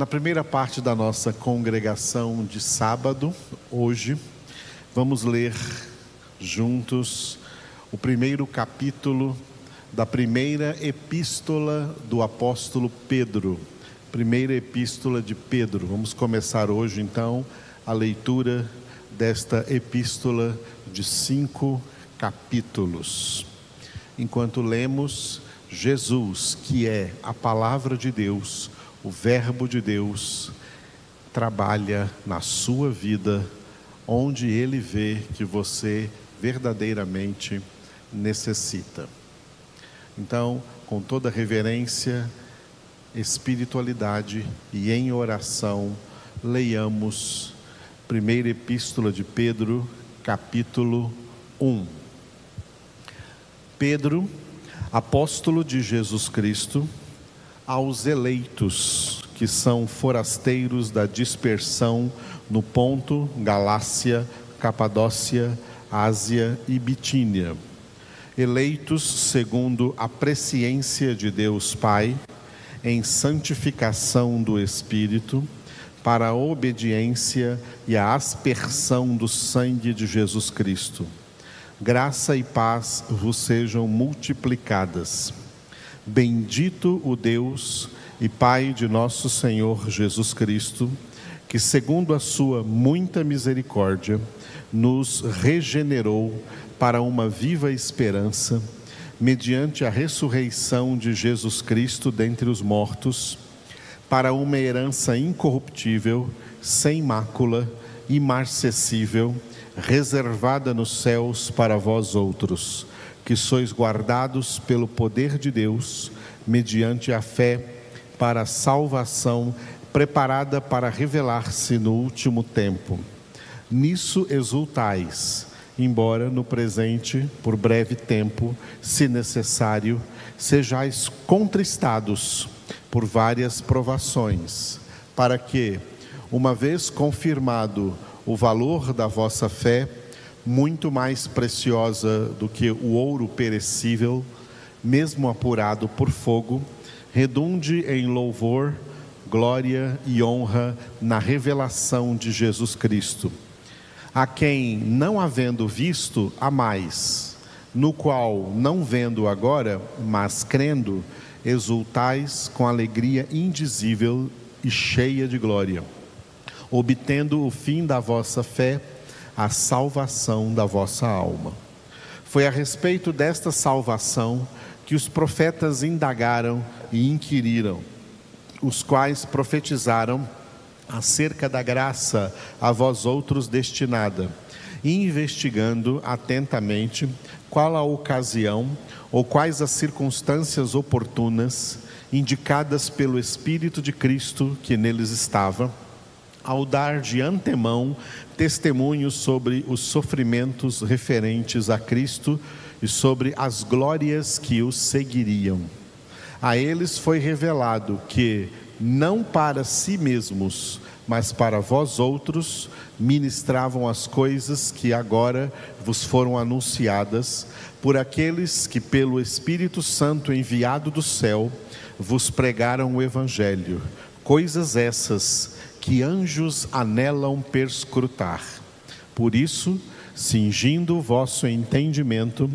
Na primeira parte da nossa congregação de sábado, hoje, vamos ler juntos o primeiro capítulo da primeira epístola do apóstolo Pedro. Primeira epístola de Pedro. Vamos começar hoje então a leitura desta epístola de cinco capítulos. Enquanto lemos, Jesus, que é a palavra de Deus, o Verbo de Deus trabalha na sua vida, onde ele vê que você verdadeiramente necessita. Então, com toda reverência, espiritualidade e em oração, leiamos primeira epístola de Pedro, capítulo 1. Pedro, apóstolo de Jesus Cristo, aos eleitos que são forasteiros da dispersão no Ponto, Galácia, Capadócia, Ásia e Bitínia. Eleitos segundo a presciência de Deus Pai, em santificação do Espírito, para a obediência e a aspersão do sangue de Jesus Cristo. Graça e paz vos sejam multiplicadas Bendito o Deus e Pai de nosso Senhor Jesus Cristo, que, segundo a sua muita misericórdia, nos regenerou para uma viva esperança, mediante a ressurreição de Jesus Cristo dentre os mortos, para uma herança incorruptível, sem mácula, imarcessível, reservada nos céus para vós outros que sois guardados pelo poder de Deus, mediante a fé, para a salvação preparada para revelar-se no último tempo. Nisso exultais, embora no presente, por breve tempo, se necessário, sejais contristados por várias provações, para que, uma vez confirmado o valor da vossa fé, muito mais preciosa do que o ouro perecível, mesmo apurado por fogo, redunde em louvor, glória e honra na revelação de Jesus Cristo, a quem, não havendo visto, há mais, no qual, não vendo agora, mas crendo, exultais com alegria indizível e cheia de glória, obtendo o fim da vossa fé a salvação da vossa alma. Foi a respeito desta salvação que os profetas indagaram e inquiriram, os quais profetizaram acerca da graça a vós outros destinada, investigando atentamente qual a ocasião ou quais as circunstâncias oportunas indicadas pelo Espírito de Cristo que neles estava ao dar de antemão testemunho sobre os sofrimentos referentes a Cristo e sobre as glórias que os seguiriam. A eles foi revelado que, não para si mesmos, mas para vós outros, ministravam as coisas que agora vos foram anunciadas por aqueles que, pelo Espírito Santo enviado do céu, vos pregaram o Evangelho. Coisas essas que anjos anelam perscrutar. Por isso, cingindo o vosso entendimento,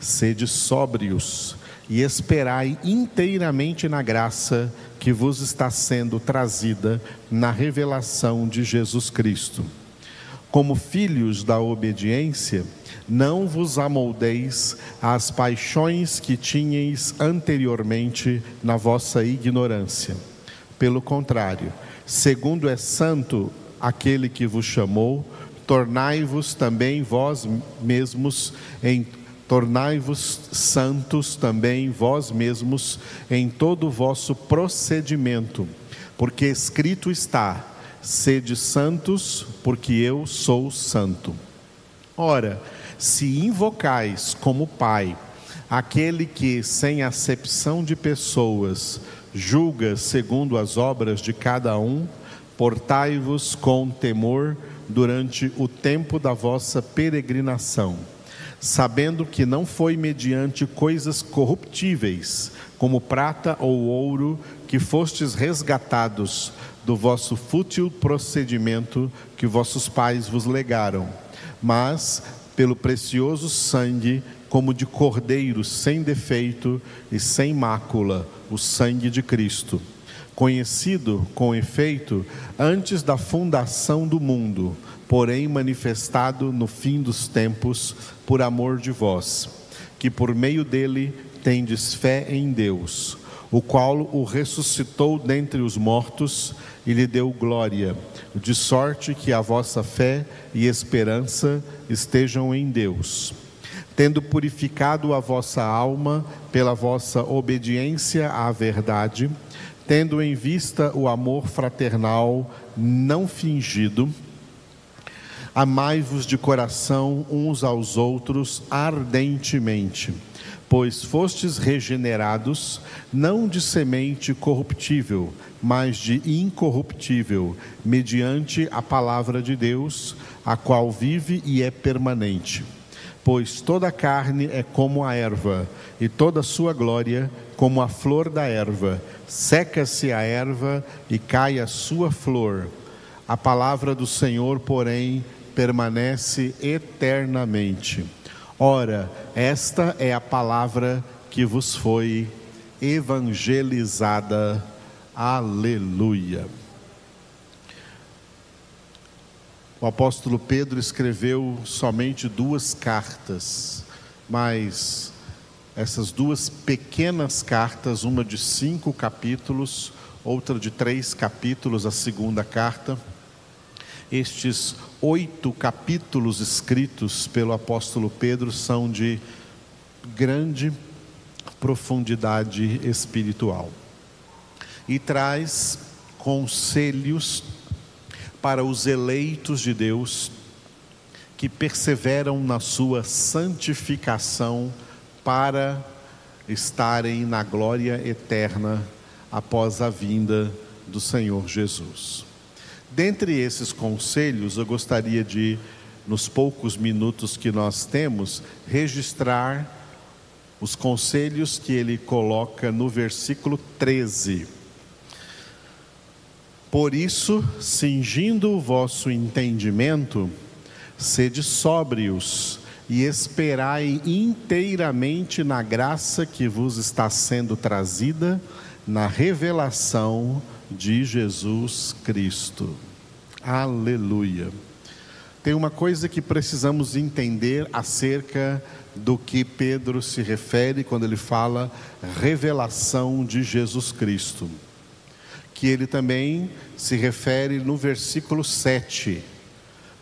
sede sóbrios e esperai inteiramente na graça que vos está sendo trazida na revelação de Jesus Cristo. Como filhos da obediência, não vos amoldeis às paixões que tinhais anteriormente na vossa ignorância. Pelo contrário, segundo é santo aquele que vos chamou, tornai-vos também vós mesmos em tornai-vos santos também vós mesmos em todo o vosso procedimento, porque escrito está: sede santos, porque eu sou santo. Ora, se invocais como Pai aquele que, sem acepção de pessoas, julga segundo as obras de cada um, portai-vos com temor durante o tempo da vossa peregrinação, sabendo que não foi mediante coisas corruptíveis, como prata ou ouro, que fostes resgatados do vosso fútil procedimento que vossos pais vos legaram, mas pelo precioso sangue, como de cordeiro sem defeito e sem mácula, o sangue de Cristo, conhecido, com efeito, antes da fundação do mundo, porém manifestado no fim dos tempos, por amor de vós, que por meio dele tendes fé em Deus, o qual o ressuscitou dentre os mortos e lhe deu glória, de sorte que a vossa fé e esperança estejam em Deus. Tendo purificado a vossa alma pela vossa obediência à verdade, tendo em vista o amor fraternal não fingido, amai-vos de coração uns aos outros ardentemente pois fostes regenerados, não de semente corruptível, mas de incorruptível, mediante a palavra de Deus, a qual vive e é permanente. Pois toda a carne é como a erva, e toda a sua glória como a flor da erva. Seca-se a erva e cai a sua flor. A palavra do Senhor, porém, permanece eternamente. Ora, esta é a palavra que vos foi evangelizada. Aleluia. O apóstolo Pedro escreveu somente duas cartas, mas essas duas pequenas cartas, uma de cinco capítulos, outra de três capítulos, a segunda carta, estes oito capítulos escritos pelo apóstolo Pedro são de grande profundidade espiritual e traz conselhos para os eleitos de Deus que perseveram na sua santificação para estarem na glória eterna após a vinda do Senhor Jesus. Dentre esses conselhos, eu gostaria de, nos poucos minutos que nós temos, registrar os conselhos que ele coloca no versículo 13. Por isso, cingindo o vosso entendimento, sede sóbrios e esperai inteiramente na graça que vos está sendo trazida na revelação de Jesus Cristo. Aleluia. Tem uma coisa que precisamos entender acerca do que Pedro se refere quando ele fala revelação de Jesus Cristo. Que ele também se refere no versículo 7,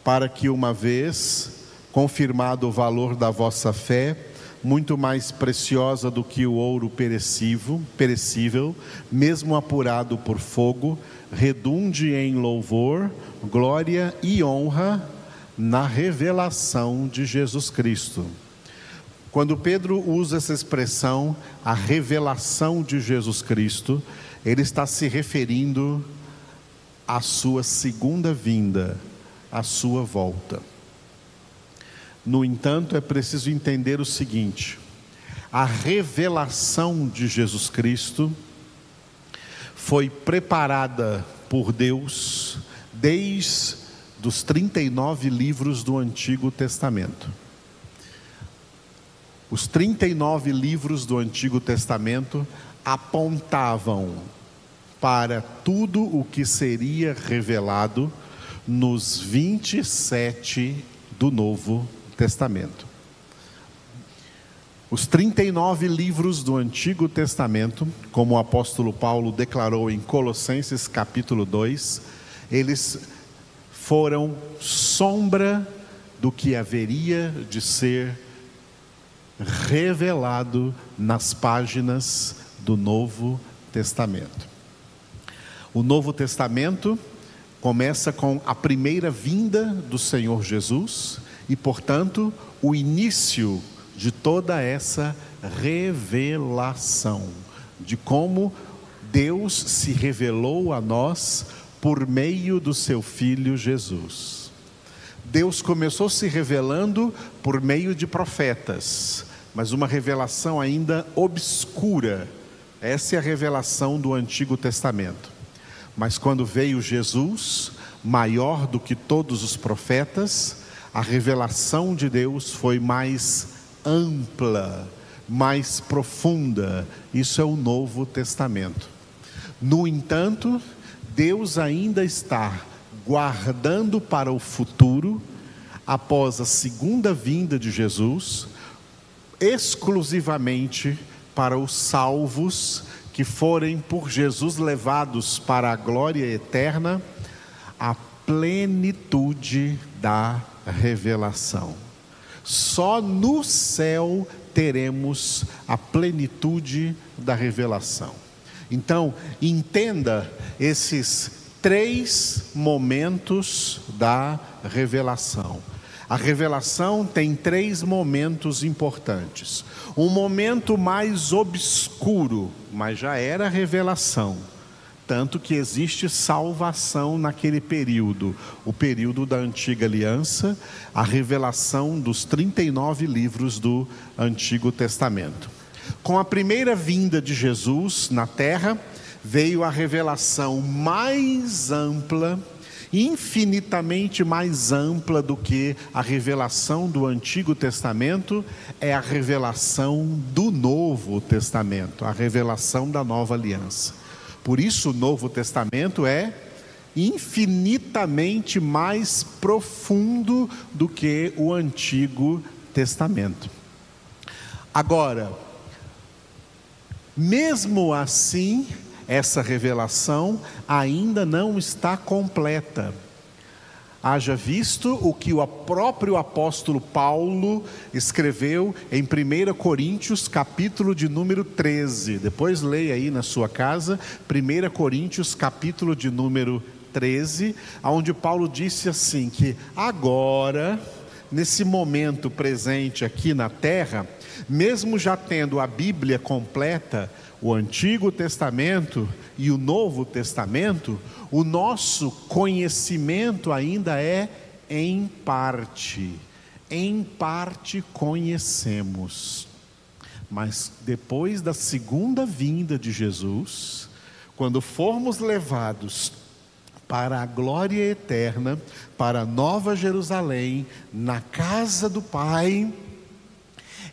para que uma vez confirmado o valor da vossa fé, muito mais preciosa do que o ouro perecível, perecível, mesmo apurado por fogo, redunde em louvor, glória e honra na revelação de Jesus Cristo. Quando Pedro usa essa expressão, a revelação de Jesus Cristo, ele está se referindo à sua segunda vinda, à sua volta. No entanto, é preciso entender o seguinte: a revelação de Jesus Cristo foi preparada por Deus desde os 39 livros do Antigo Testamento. Os 39 livros do Antigo Testamento apontavam para tudo o que seria revelado nos 27 do Novo Testamento. Os 39 livros do Antigo Testamento, como o apóstolo Paulo declarou em Colossenses capítulo 2, eles foram sombra do que haveria de ser revelado nas páginas do Novo Testamento. O Novo Testamento começa com a primeira vinda do Senhor Jesus e, portanto, o início de toda essa revelação, de como Deus se revelou a nós por meio do seu Filho Jesus. Deus começou se revelando por meio de profetas, mas uma revelação ainda obscura. Essa é a revelação do Antigo Testamento. Mas quando veio Jesus, maior do que todos os profetas, a revelação de Deus foi mais ampla, mais profunda. Isso é o Novo Testamento. No entanto, Deus ainda está guardando para o futuro, após a segunda vinda de Jesus, exclusivamente para os salvos que forem por Jesus levados para a glória eterna, a plenitude da revelação. Só no céu teremos a plenitude da revelação. Então, entenda esses três momentos da revelação. A revelação tem três momentos importantes. Um momento mais obscuro, mas já era revelação tanto que existe salvação naquele período, o período da antiga aliança, a revelação dos 39 livros do Antigo Testamento. Com a primeira vinda de Jesus na terra, veio a revelação mais ampla, infinitamente mais ampla do que a revelação do Antigo Testamento, é a revelação do Novo Testamento, a revelação da nova aliança. Por isso, o Novo Testamento é infinitamente mais profundo do que o Antigo Testamento. Agora, mesmo assim, essa revelação ainda não está completa Haja visto o que o próprio apóstolo Paulo escreveu em 1 Coríntios, capítulo de número 13. Depois leia aí na sua casa, 1 Coríntios, capítulo de número 13, onde Paulo disse assim: que agora, nesse momento presente aqui na terra, mesmo já tendo a Bíblia completa, o Antigo Testamento e o Novo Testamento, o nosso conhecimento ainda é em parte. Em parte conhecemos. Mas depois da segunda vinda de Jesus, quando formos levados para a glória eterna, para a Nova Jerusalém, na casa do Pai,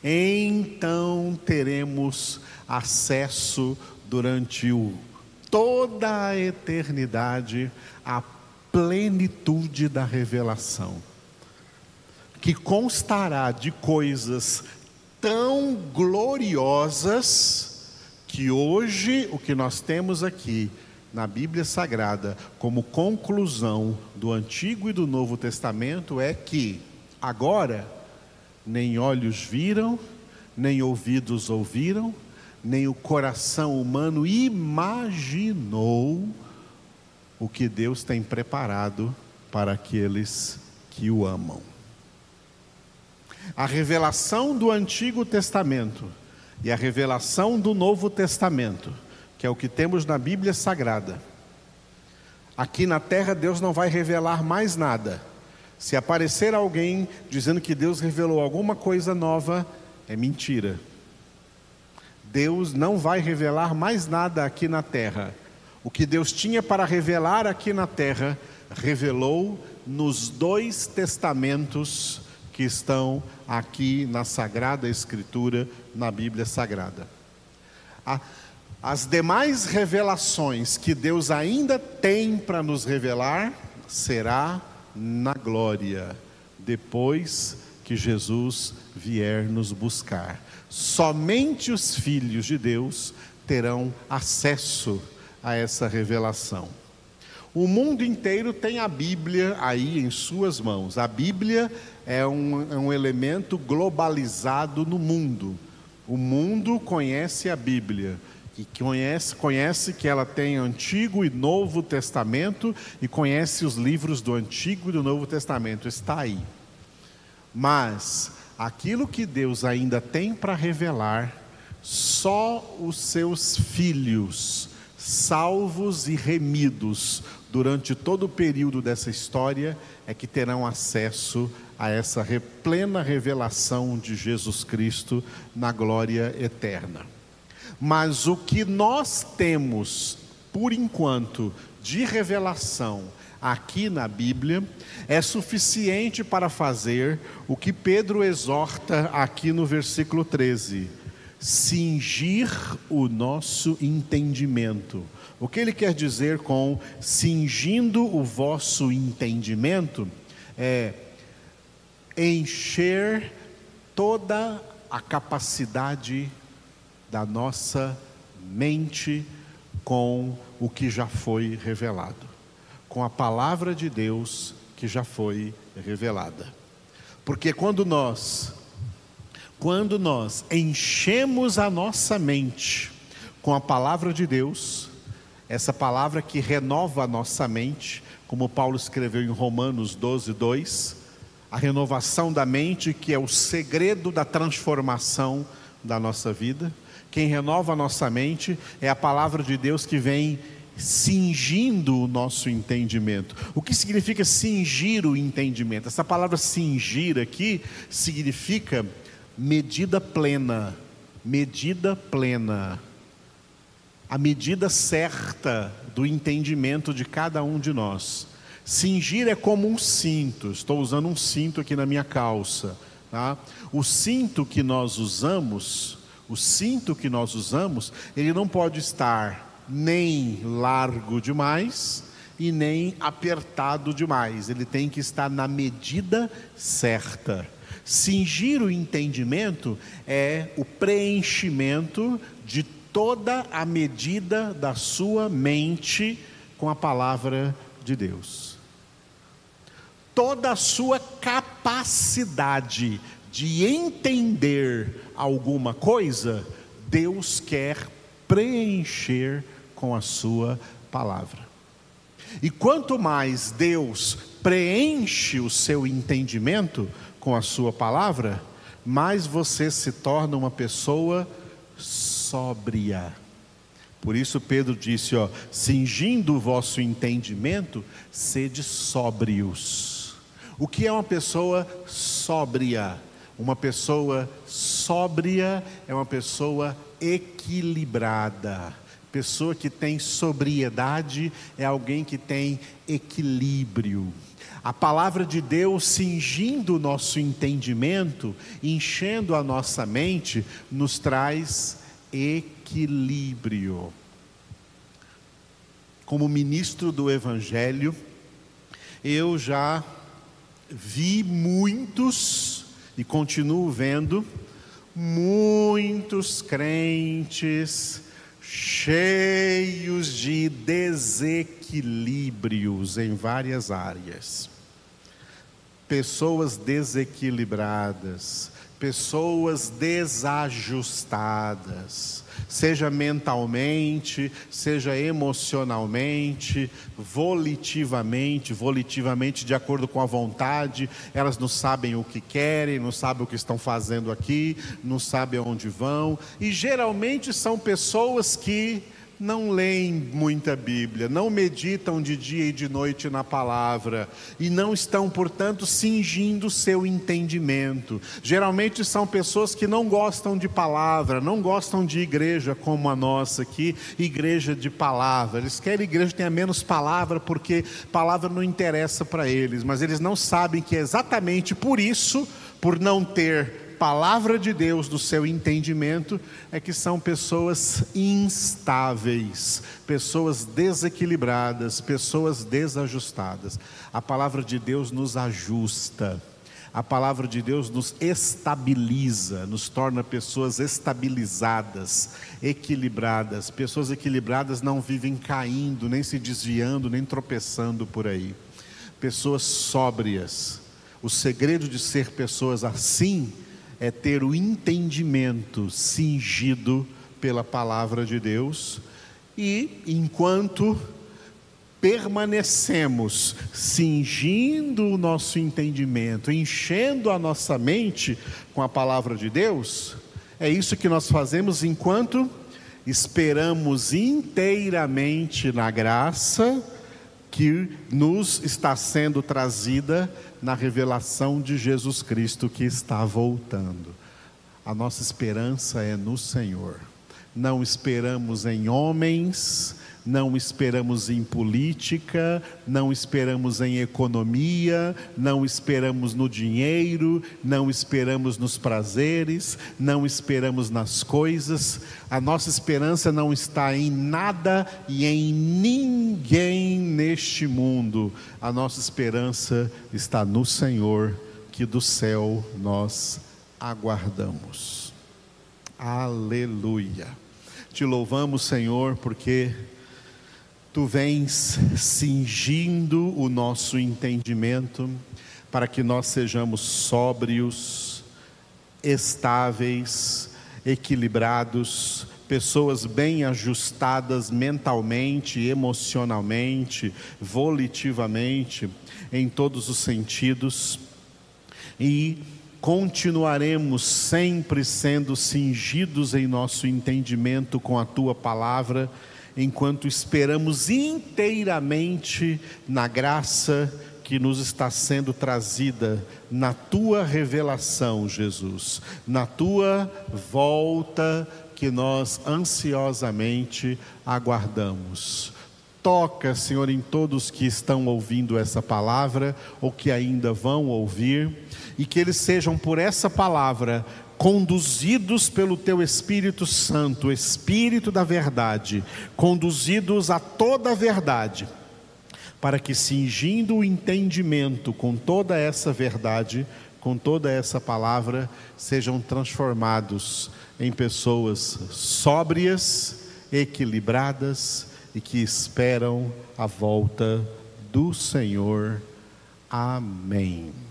então teremos acesso durante o, toda a eternidade à plenitude da revelação, que constará de coisas tão gloriosas que hoje o que nós temos aqui na Bíblia Sagrada como conclusão do Antigo e do Novo Testamento é que agora nem olhos viram, nem ouvidos ouviram, nem o coração humano imaginou o que Deus tem preparado para aqueles que o amam. A revelação do Antigo Testamento e a revelação do Novo Testamento, que é o que temos na Bíblia Sagrada. Aqui na terra Deus não vai revelar mais nada. Se aparecer alguém dizendo que Deus revelou alguma coisa nova, é mentira. Deus não vai revelar mais nada aqui na terra. O que Deus tinha para revelar aqui na terra, revelou nos dois testamentos que estão aqui na Sagrada Escritura, na Bíblia Sagrada. As demais revelações que Deus ainda tem para nos revelar, será na glória, depois que Jesus vier nos buscar. Somente os filhos de Deus terão acesso a essa revelação. O mundo inteiro tem a Bíblia aí em suas mãos. A Bíblia é um, é um elemento globalizado no mundo. O mundo conhece a Bíblia e conhece, conhece que ela tem Antigo e Novo Testamento e conhece os livros do Antigo e do Novo Testamento. Está aí. Mas aquilo que Deus ainda tem para revelar, só os seus filhos, salvos e remidos durante todo o período dessa história, é que terão acesso a essa plena revelação de Jesus Cristo na glória eterna. Mas o que nós temos, por enquanto, de revelação aqui na Bíblia é suficiente para fazer o que Pedro exorta aqui no versículo 13: cingir o nosso entendimento. O que ele quer dizer com cingindo o vosso entendimento é encher toda a capacidade da nossa mente com o que já foi revelado, com a palavra de Deus que já foi revelada. Porque quando nós quando nós enchemos a nossa mente com a palavra de Deus, essa palavra que renova a nossa mente, como Paulo escreveu em Romanos 12, 2, a renovação da mente, que é o segredo da transformação da nossa vida. Quem renova a nossa mente é a palavra de Deus que vem cingindo o nosso entendimento. O que significa cingir o entendimento? Essa palavra cingir aqui significa medida plena. Medida plena. A medida certa do entendimento de cada um de nós. Cingir é como um cinto. Estou usando um cinto aqui na minha calça. Tá? O cinto que nós usamos, o cinto que nós usamos, ele não pode estar nem largo demais e nem apertado demais. Ele tem que estar na medida certa. Cingir o entendimento é o preenchimento de toda a medida da sua mente com a palavra de Deus. Toda a sua capacidade de entender alguma coisa, Deus quer preencher com a Sua palavra. E quanto mais Deus preenche o seu entendimento com a Sua palavra, mais você se torna uma pessoa sóbria. Por isso Pedro disse, ó, cingindo o vosso entendimento, sede sóbrios. O que é uma pessoa sóbria? Uma pessoa sóbria é uma pessoa equilibrada Pessoa que tem sobriedade é alguém que tem equilíbrio. A palavra de Deus cingindo o nosso entendimento, enchendo a nossa mente, nos traz equilíbrio. Como ministro do Evangelho, eu já vi muitos, e continuo vendo, muitos crentes cheios de desequilíbrios em várias áreas. Pessoas desequilibradas, pessoas desajustadas, seja mentalmente, seja emocionalmente, volitivamente, volitivamente de acordo com a vontade, elas não sabem o que querem, não sabem o que estão fazendo aqui, não sabem aonde vão, e geralmente são pessoas que não leem muita Bíblia, não meditam de dia e de noite na palavra e não estão, portanto, cingindo seu entendimento. Geralmente são pessoas que não gostam de palavra, não gostam de igreja como a nossa aqui, igreja de palavra. Eles querem igreja que tenha menos palavra porque palavra não interessa para eles, mas eles não sabem que é exatamente por isso, por não ter palavra de Deus, do seu entendimento, é que são pessoas instáveis, pessoas desequilibradas, pessoas desajustadas. A palavra de Deus nos ajusta. A palavra de Deus nos estabiliza, nos torna pessoas estabilizadas, equilibradas. Pessoas equilibradas não vivem caindo, nem se desviando, nem tropeçando por aí. Pessoas sóbrias. O segredo de ser pessoas assim é ter o entendimento cingido pela palavra de Deus e enquanto permanecemos cingindo o nosso entendimento, enchendo a nossa mente com a palavra de Deus, é isso que nós fazemos enquanto esperamos inteiramente na graça que nos está sendo trazida na revelação de Jesus Cristo que está voltando. A nossa esperança é no Senhor. Não esperamos em homens, não esperamos em política, não esperamos em economia, não esperamos no dinheiro, não esperamos nos prazeres, não esperamos nas coisas. A nossa esperança não está em nada e em ninguém neste mundo. A nossa esperança está no Senhor, que do céu nós aguardamos. Aleluia. Te louvamos, Senhor, porque tu vens cingindo o nosso entendimento para que nós sejamos sóbrios, estáveis, equilibrados, pessoas bem ajustadas mentalmente, emocionalmente, volitivamente, em todos os sentidos, e continuaremos sempre sendo cingidos em nosso entendimento com a tua palavra enquanto esperamos inteiramente na graça que nos está sendo trazida na tua revelação, Jesus, na tua volta que nós ansiosamente aguardamos. Toca, Senhor, em todos que estão ouvindo essa palavra ou que ainda vão ouvir, e que eles sejam por essa palavra conduzidos pelo teu Espírito Santo, Espírito da verdade, conduzidos a toda a verdade, para que cingindo o entendimento com toda essa verdade, com toda essa palavra, sejam transformados em pessoas sóbrias, equilibradas e que esperam a volta do Senhor. Amém.